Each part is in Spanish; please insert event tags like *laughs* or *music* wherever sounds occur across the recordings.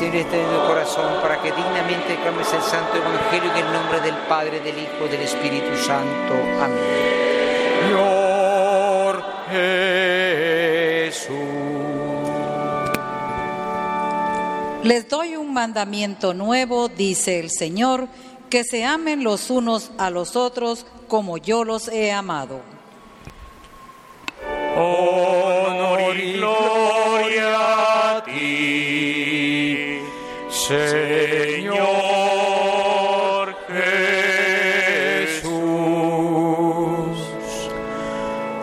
Señor en tu corazón para que dignamente clames el Santo Evangelio en el nombre del Padre, del Hijo, del Espíritu Santo. Amén. Señor Jesús. Les doy un mandamiento nuevo, dice el Señor, que se amen los unos a los otros como yo los he amado. Honor y gloria Señor Jesús.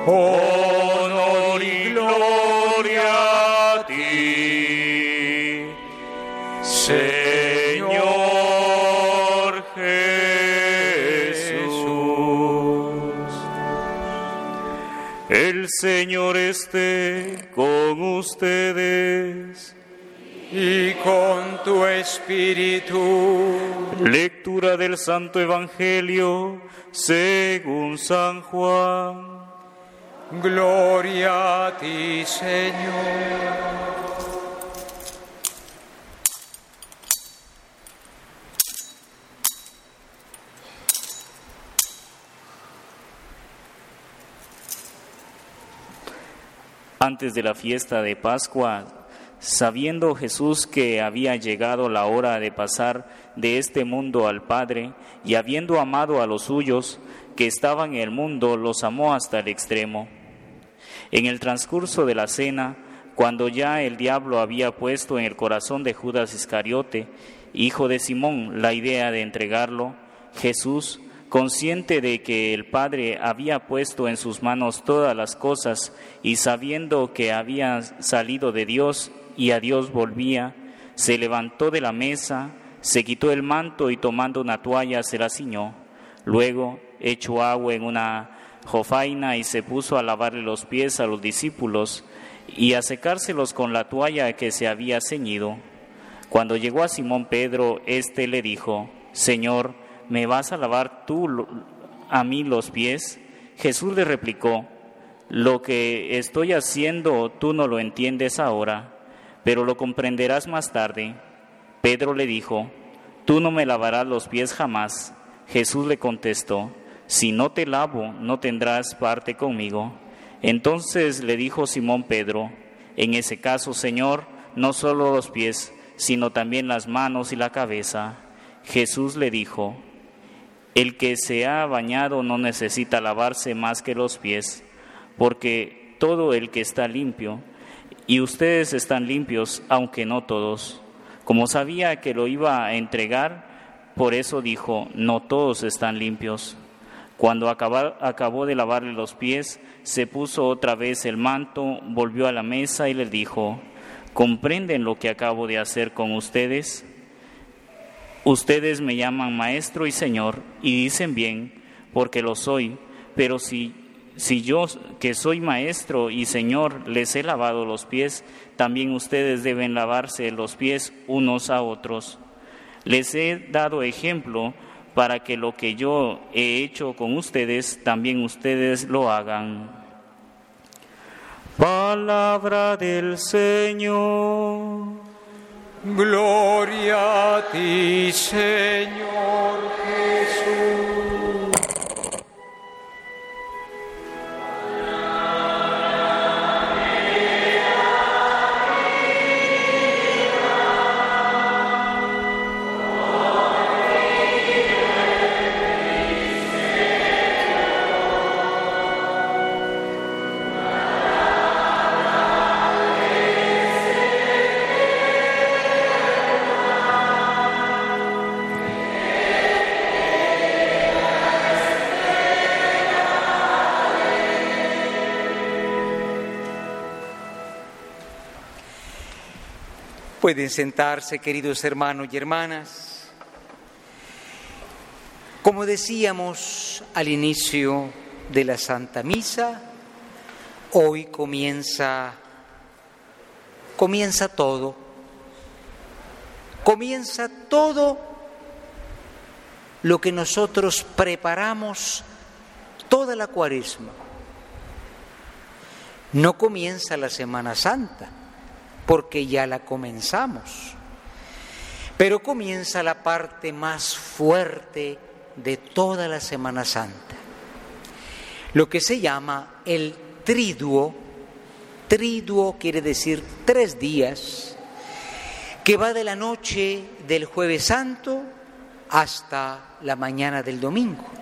Honor y gloria a ti, Señor Jesús. El Señor esté con ustedes. Y con tu espíritu. Lectura del Santo Evangelio según San Juan. Gloria a ti, Señor. Antes de la fiesta de Pascua, sabiendo Jesús que había llegado la hora de pasar de este mundo al Padre, y habiendo amado a los suyos que estaban en el mundo, los amó hasta el extremo. En el transcurso de la cena, cuando ya el diablo había puesto en el corazón de Judas Iscariote, hijo de Simón, la idea de entregarlo, Jesús, consciente de que el Padre había puesto en sus manos todas las cosas y sabiendo que había salido de Dios y a Dios volvía, se levantó de la mesa, se quitó el manto y tomando una toalla se la ciñó. Luego echó agua en una jofaina y se puso a lavarle los pies a los discípulos y a secárselos con la toalla que se había ceñido. Cuando llegó a Simón Pedro, éste le dijo, Señor, ¿me vas a lavar tú a mí los pies? Jesús le replicó, lo que estoy haciendo tú no lo entiendes ahora, pero lo comprenderás más tarde. Pedro le dijo, tú no me lavarás los pies jamás. Jesús le contestó, si no te lavo, no tendrás parte conmigo. Entonces le dijo Simón Pedro, en ese caso, Señor, no solo los pies, sino también las manos y la cabeza. Jesús le dijo, el que se ha bañado no necesita lavarse más que los pies, porque todo el que está limpio, y ustedes están limpios, aunque no todos. Como sabía que lo iba a entregar, por eso dijo, no todos están limpios. Cuando acabó de lavarle los pies, se puso otra vez el manto, volvió a la mesa y les dijo, ¿comprenden lo que acabo de hacer con ustedes? Ustedes me llaman maestro y señor y dicen bien, porque lo soy, pero si, si yo que soy maestro y señor les he lavado los pies, también ustedes deben lavarse los pies unos a otros. Les he dado ejemplo para que lo que yo he hecho con ustedes, también ustedes lo hagan. Palabra del Señor. Gloria a ti, Señor Pueden sentarse, queridos hermanos y hermanas. Como decíamos al inicio de la Santa Misa, hoy comienza comienza todo. Comienza todo lo que nosotros preparamos toda la Cuaresma. No comienza la Semana Santa porque ya la comenzamos, Pero comienza la parte más fuerte de toda la Semana Santa, lo que se llama el triduo. Triduo quiere decir tres días, que va de la noche del jueves santo hasta la mañana del domingo.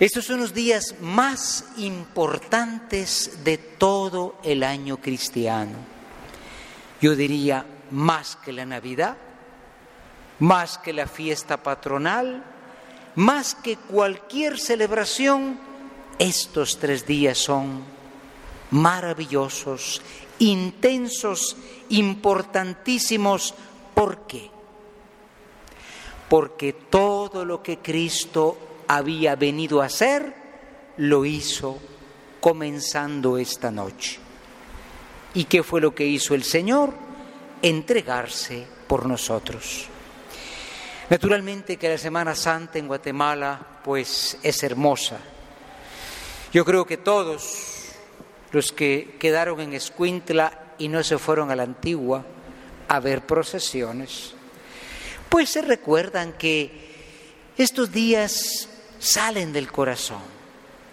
Estos son los días más importantes de todo el año cristiano. Yo diría más que la Navidad, más que la fiesta patronal, más que cualquier celebración, estos tres días son maravillosos, intensos, importantísimos. ¿Por qué? Porque todo lo que Cristo había venido a hacer, lo hizo comenzando esta noche. ¿Y qué fue lo que hizo el Señor? Entregarse por nosotros. Naturalmente que la Semana Santa en Guatemala pues es hermosa. Yo creo que todos los que quedaron en Escuintla y no se fueron a la antigua a ver procesiones, pues se recuerdan que estos días salen del corazón,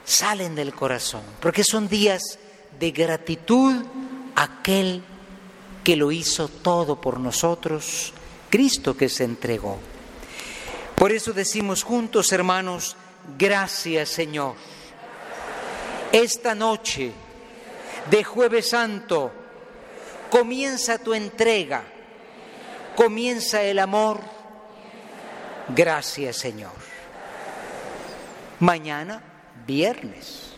salen del corazón, porque son días de gratitud a aquel que lo hizo todo por nosotros, Cristo que se entregó. Por eso decimos juntos, hermanos, gracias Señor. Esta noche de jueves santo comienza tu entrega, comienza el amor. Gracias Señor. Mañana, viernes.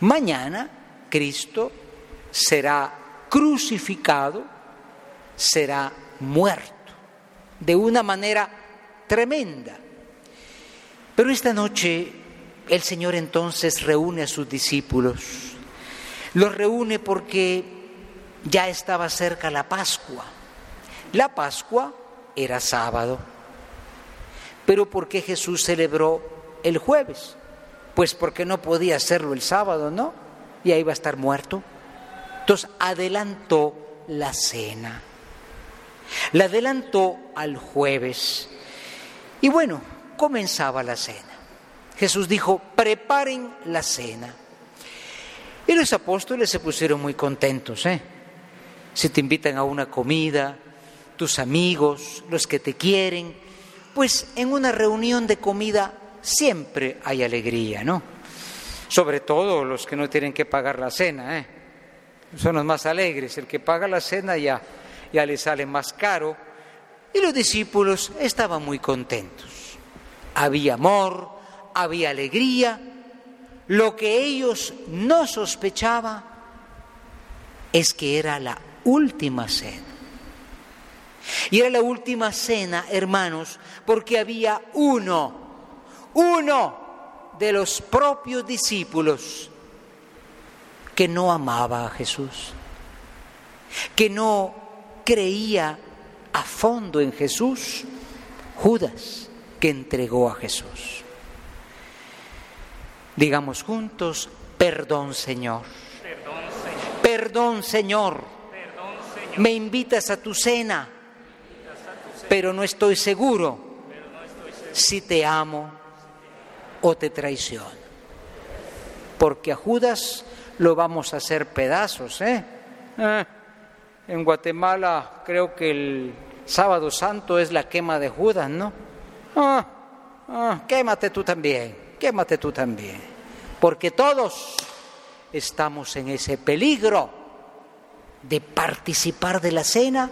Mañana Cristo será crucificado, será muerto de una manera tremenda. Pero esta noche el Señor entonces reúne a sus discípulos. Los reúne porque ya estaba cerca la Pascua. La Pascua era sábado. Pero ¿por qué Jesús celebró el jueves? Pues porque no podía hacerlo el sábado, ¿no? Y ahí va a estar muerto. Entonces adelantó la cena. La adelantó al jueves. Y bueno, comenzaba la cena. Jesús dijo, preparen la cena. Y los apóstoles se pusieron muy contentos, ¿eh? Si te invitan a una comida, tus amigos, los que te quieren, pues en una reunión de comida siempre hay alegría, ¿no? Sobre todo los que no tienen que pagar la cena, ¿eh? Son los más alegres. El que paga la cena ya, ya le sale más caro. Y los discípulos estaban muy contentos. Había amor, había alegría. Lo que ellos no sospechaban es que era la última cena. Y era la última cena, hermanos, porque había uno, uno de los propios discípulos que no amaba a Jesús, que no creía a fondo en Jesús, Judas, que entregó a Jesús. Digamos juntos, perdón Señor. Perdón Señor. Me invitas a tu cena, pero no estoy seguro si te amo o te traiciono. Porque a Judas lo vamos a hacer pedazos, ¿eh? eh en Guatemala creo que el sábado santo es la quema de Judas, ¿no? Ah, ah, quémate tú también, quémate tú también, porque todos estamos en ese peligro de participar de la cena,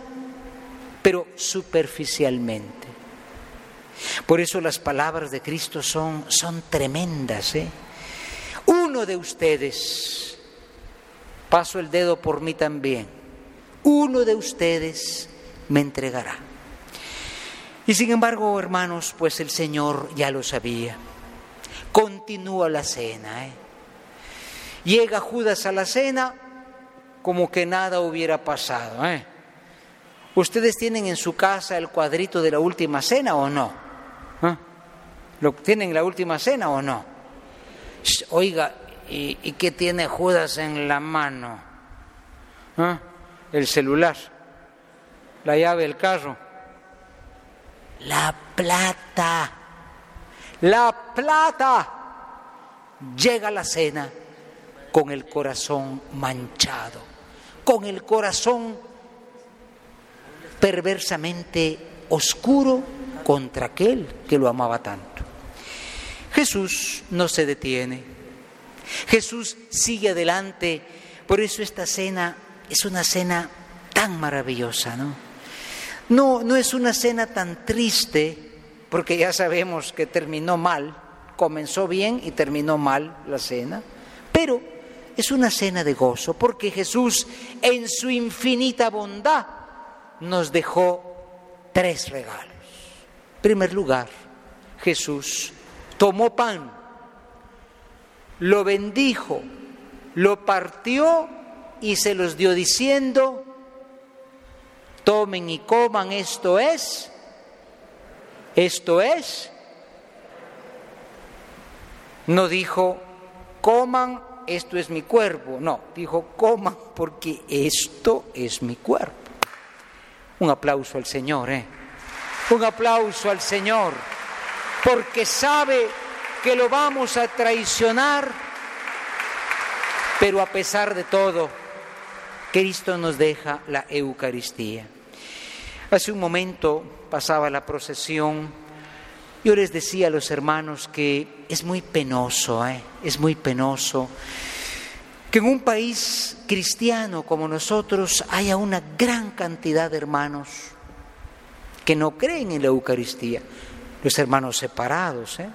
pero superficialmente. Por eso las palabras de Cristo son, son tremendas. ¿eh? Uno de ustedes, paso el dedo por mí también, uno de ustedes me entregará. Y sin embargo, hermanos, pues el Señor ya lo sabía. Continúa la cena. ¿eh? Llega Judas a la cena como que nada hubiera pasado. ¿eh? ¿Ustedes tienen en su casa el cuadrito de la última cena o no? ¿Eh? ¿Lo tienen la última cena o no? Oiga, ¿y, ¿y, qué tiene Judas en la mano? ¿Eh? El celular. la llave del carro. La plata, la plata. Llega la cena con el corazón manchado, con el corazón perversamente oscuro contra aquel que lo amaba tanto. Jesús no se detiene, Jesús sigue adelante, por eso esta cena es una cena tan maravillosa, ¿no? No, no es una cena tan triste, porque ya sabemos que terminó mal, comenzó bien y terminó mal la cena, pero es una cena de gozo, porque Jesús en su infinita bondad nos dejó tres regalos. Primer lugar, Jesús tomó pan, lo bendijo, lo partió y se los dio diciendo, tomen y coman, esto es, esto es. No dijo, coman, esto es mi cuerpo, no, dijo, coman porque esto es mi cuerpo. Un aplauso al Señor, ¿eh? Un aplauso al Señor, porque sabe que lo vamos a traicionar, pero a pesar de todo, Cristo nos deja la Eucaristía. Hace un momento pasaba la procesión, yo les decía a los hermanos que es muy penoso, ¿eh? es muy penoso que en un país cristiano como nosotros haya una gran cantidad de hermanos que no creen en la Eucaristía, los hermanos separados, ¿eh?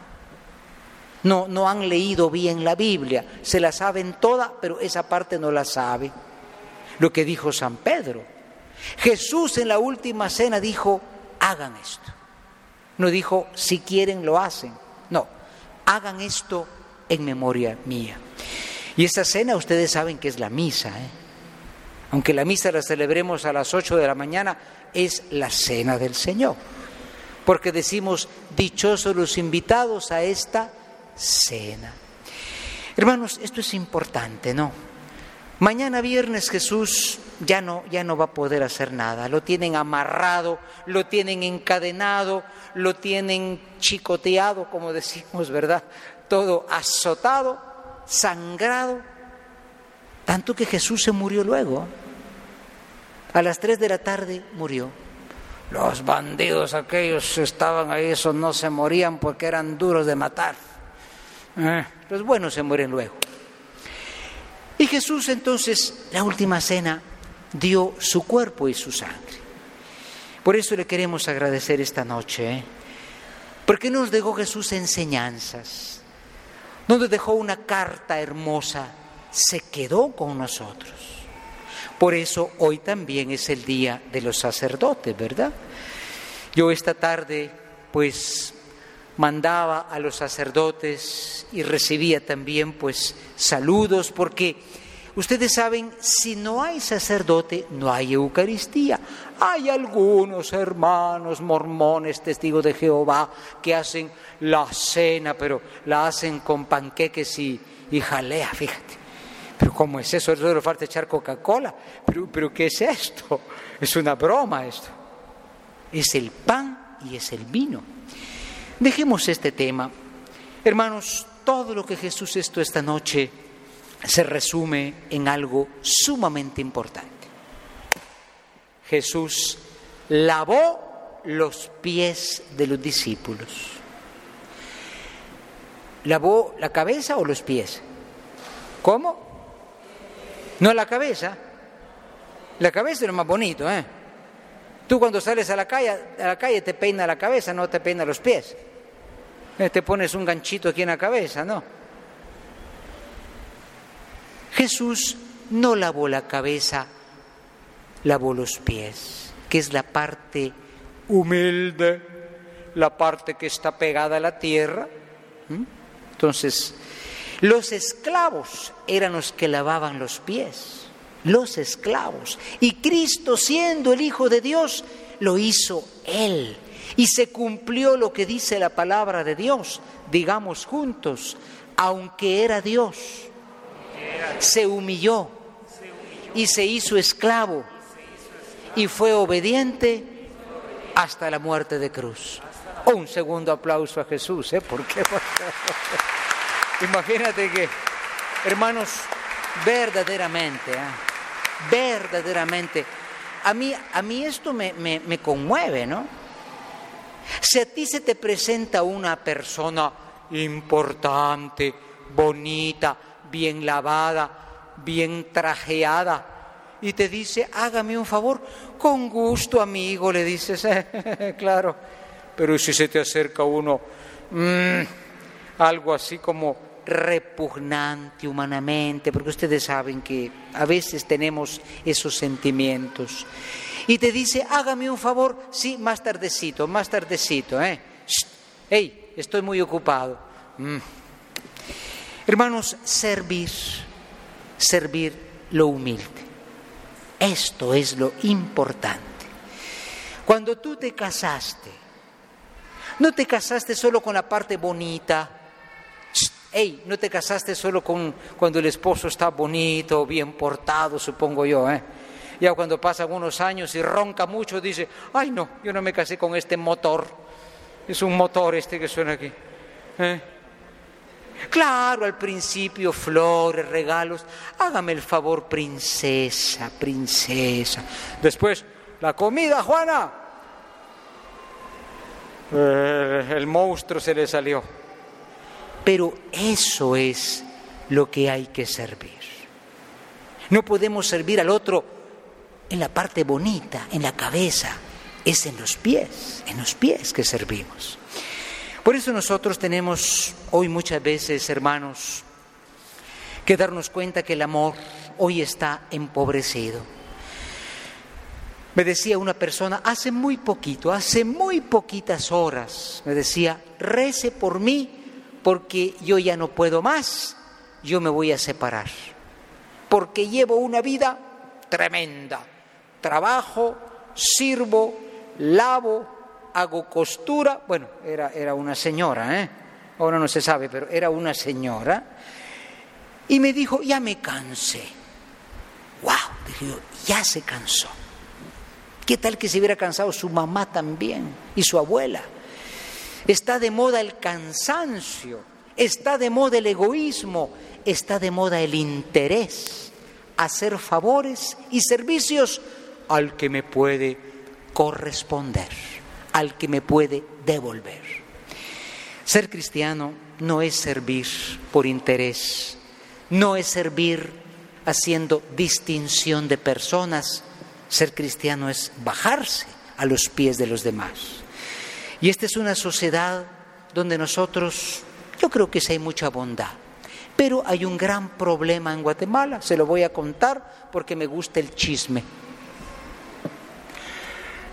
no, no han leído bien la Biblia, se la saben toda, pero esa parte no la sabe lo que dijo San Pedro. Jesús en la última cena dijo, hagan esto. No dijo, si quieren lo hacen. No, hagan esto en memoria mía. Y esta cena ustedes saben que es la misa. ¿eh? Aunque la misa la celebremos a las 8 de la mañana, es la cena del Señor. Porque decimos, dichosos los invitados a esta cena. Hermanos, esto es importante, ¿no? Mañana viernes Jesús ya no, ya no va a poder hacer nada. Lo tienen amarrado, lo tienen encadenado, lo tienen chicoteado, como decimos, ¿verdad? Todo azotado, sangrado. Tanto que Jesús se murió luego. A las tres de la tarde murió. Los bandidos aquellos estaban ahí, esos no se morían porque eran duros de matar. Eh, los buenos se mueren luego. Y Jesús entonces, la última cena, dio su cuerpo y su sangre. Por eso le queremos agradecer esta noche, ¿eh? porque nos dejó Jesús enseñanzas, no nos dejó una carta hermosa, se quedó con nosotros. Por eso hoy también es el día de los sacerdotes, ¿verdad? Yo esta tarde, pues mandaba a los sacerdotes y recibía también pues saludos porque ustedes saben, si no hay sacerdote no hay Eucaristía. Hay algunos hermanos mormones, testigos de Jehová, que hacen la cena, pero la hacen con panqueques y, jalea, fíjate. Pero ¿cómo es eso? Solo falta echar Coca-Cola. Pero, ¿qué es esto? Es una broma esto. Es el pan y es el vino. Dejemos este tema. Hermanos, todo lo que Jesús esto esta noche se resume en algo sumamente importante. Jesús lavó los pies de los discípulos. ¿Lavó la cabeza o los pies? ¿Cómo? No la cabeza. La cabeza es lo más bonito, ¿eh? Tú cuando sales a la calle, a la calle te peina la cabeza, no te peina los pies. Eh, te pones un ganchito aquí en la cabeza, ¿no? Jesús no lavó la cabeza, lavó los pies, que es la parte humilde, la parte que está pegada a la tierra. Entonces, los esclavos eran los que lavaban los pies, los esclavos. Y Cristo, siendo el Hijo de Dios, lo hizo Él y se cumplió lo que dice la palabra de Dios. Digamos juntos, aunque era Dios, se humilló y se hizo esclavo y fue obediente hasta la muerte de cruz. Un segundo aplauso a Jesús, ¿eh? ¿Por qué? *laughs* Imagínate que, hermanos, verdaderamente, ¿eh? verdaderamente, a mí, a mí esto me, me, me conmueve, ¿no? Si a ti se te presenta una persona importante, bonita, bien lavada, bien trajeada, y te dice, hágame un favor, con gusto amigo, le dices, *laughs* claro, pero si se te acerca uno, mmm, algo así como repugnante humanamente, porque ustedes saben que a veces tenemos esos sentimientos, y te dice, hágame un favor, sí, más tardecito, más tardecito, ¿eh? hey, estoy muy ocupado. Mm. Hermanos, servir, servir lo humilde. Esto es lo importante. Cuando tú te casaste, no te casaste solo con la parte bonita. Hey, no te casaste solo con cuando el esposo está bonito, bien portado, supongo yo, ¿eh? Ya cuando pasan unos años y ronca mucho, dice, ay no, yo no me casé con este motor. Es un motor este que suena aquí. ¿eh? Claro, al principio flores, regalos. Hágame el favor, princesa, princesa. Después, la comida, Juana. Eh, el monstruo se le salió. Pero eso es lo que hay que servir. No podemos servir al otro en la parte bonita, en la cabeza. Es en los pies, en los pies que servimos. Por eso nosotros tenemos hoy muchas veces, hermanos, que darnos cuenta que el amor hoy está empobrecido. Me decía una persona hace muy poquito, hace muy poquitas horas, me decía, rece por mí porque yo ya no puedo más, yo me voy a separar, porque llevo una vida tremenda. Trabajo, sirvo, lavo, hago costura, bueno, era, era una señora, ¿eh? ahora no se sabe, pero era una señora, y me dijo, ya me cansé. ¡Wow! Dije yo, ya se cansó. ¿Qué tal que se hubiera cansado su mamá también y su abuela? Está de moda el cansancio, está de moda el egoísmo, está de moda el interés, hacer favores y servicios al que me puede corresponder al que me puede devolver. Ser cristiano no es servir por interés, no es servir haciendo distinción de personas. Ser cristiano es bajarse a los pies de los demás. Y esta es una sociedad donde nosotros, yo creo que sí hay mucha bondad, pero hay un gran problema en Guatemala, se lo voy a contar porque me gusta el chisme.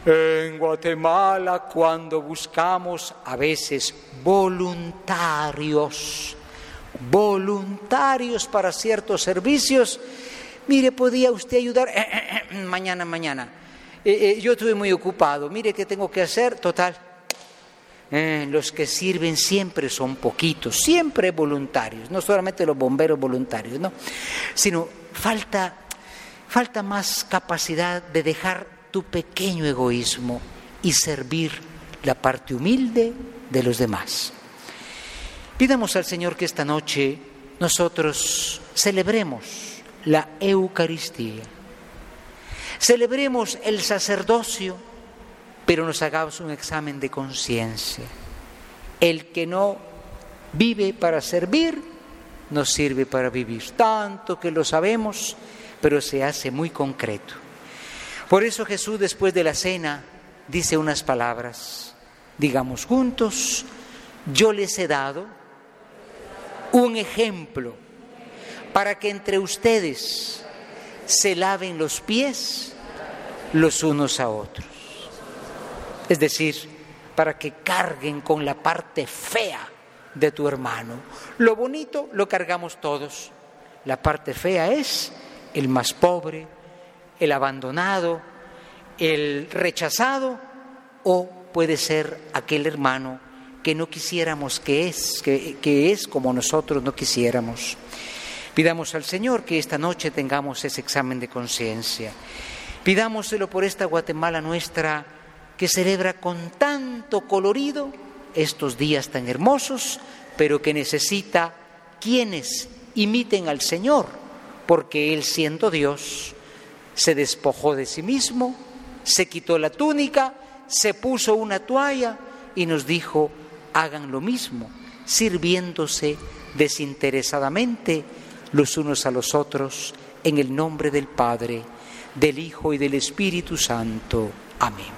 En Guatemala, cuando buscamos a veces voluntarios, voluntarios para ciertos servicios, mire, podía usted ayudar mañana, mañana. Eh, eh, yo estuve muy ocupado, mire qué tengo que hacer, total. Eh, los que sirven siempre son poquitos, siempre voluntarios, no solamente los bomberos voluntarios, ¿no? sino falta, falta más capacidad de dejar tu pequeño egoísmo y servir la parte humilde de los demás. Pidamos al Señor que esta noche nosotros celebremos la Eucaristía, celebremos el sacerdocio, pero nos hagamos un examen de conciencia. El que no vive para servir, no sirve para vivir. Tanto que lo sabemos, pero se hace muy concreto. Por eso Jesús después de la cena dice unas palabras, digamos juntos, yo les he dado un ejemplo para que entre ustedes se laven los pies los unos a otros. Es decir, para que carguen con la parte fea de tu hermano. Lo bonito lo cargamos todos. La parte fea es el más pobre, el abandonado, el rechazado o puede ser aquel hermano que no quisiéramos que es, que, es como nosotros no quisiéramos. Pidamos al Señor que esta noche tengamos ese examen de conciencia Pidámoselo por esta Guatemala nuestra que celebra con tanto colorido estos días tan hermosos, pero que necesita quienes imiten al Señor, porque Él siendo Dios se despojó de sí mismo, se quitó la túnica, se puso una toalla y nos dijo, hagan lo mismo, sirviéndose desinteresadamente los unos a los otros, en el nombre del Padre, del Hijo y del Espíritu Santo. Amén.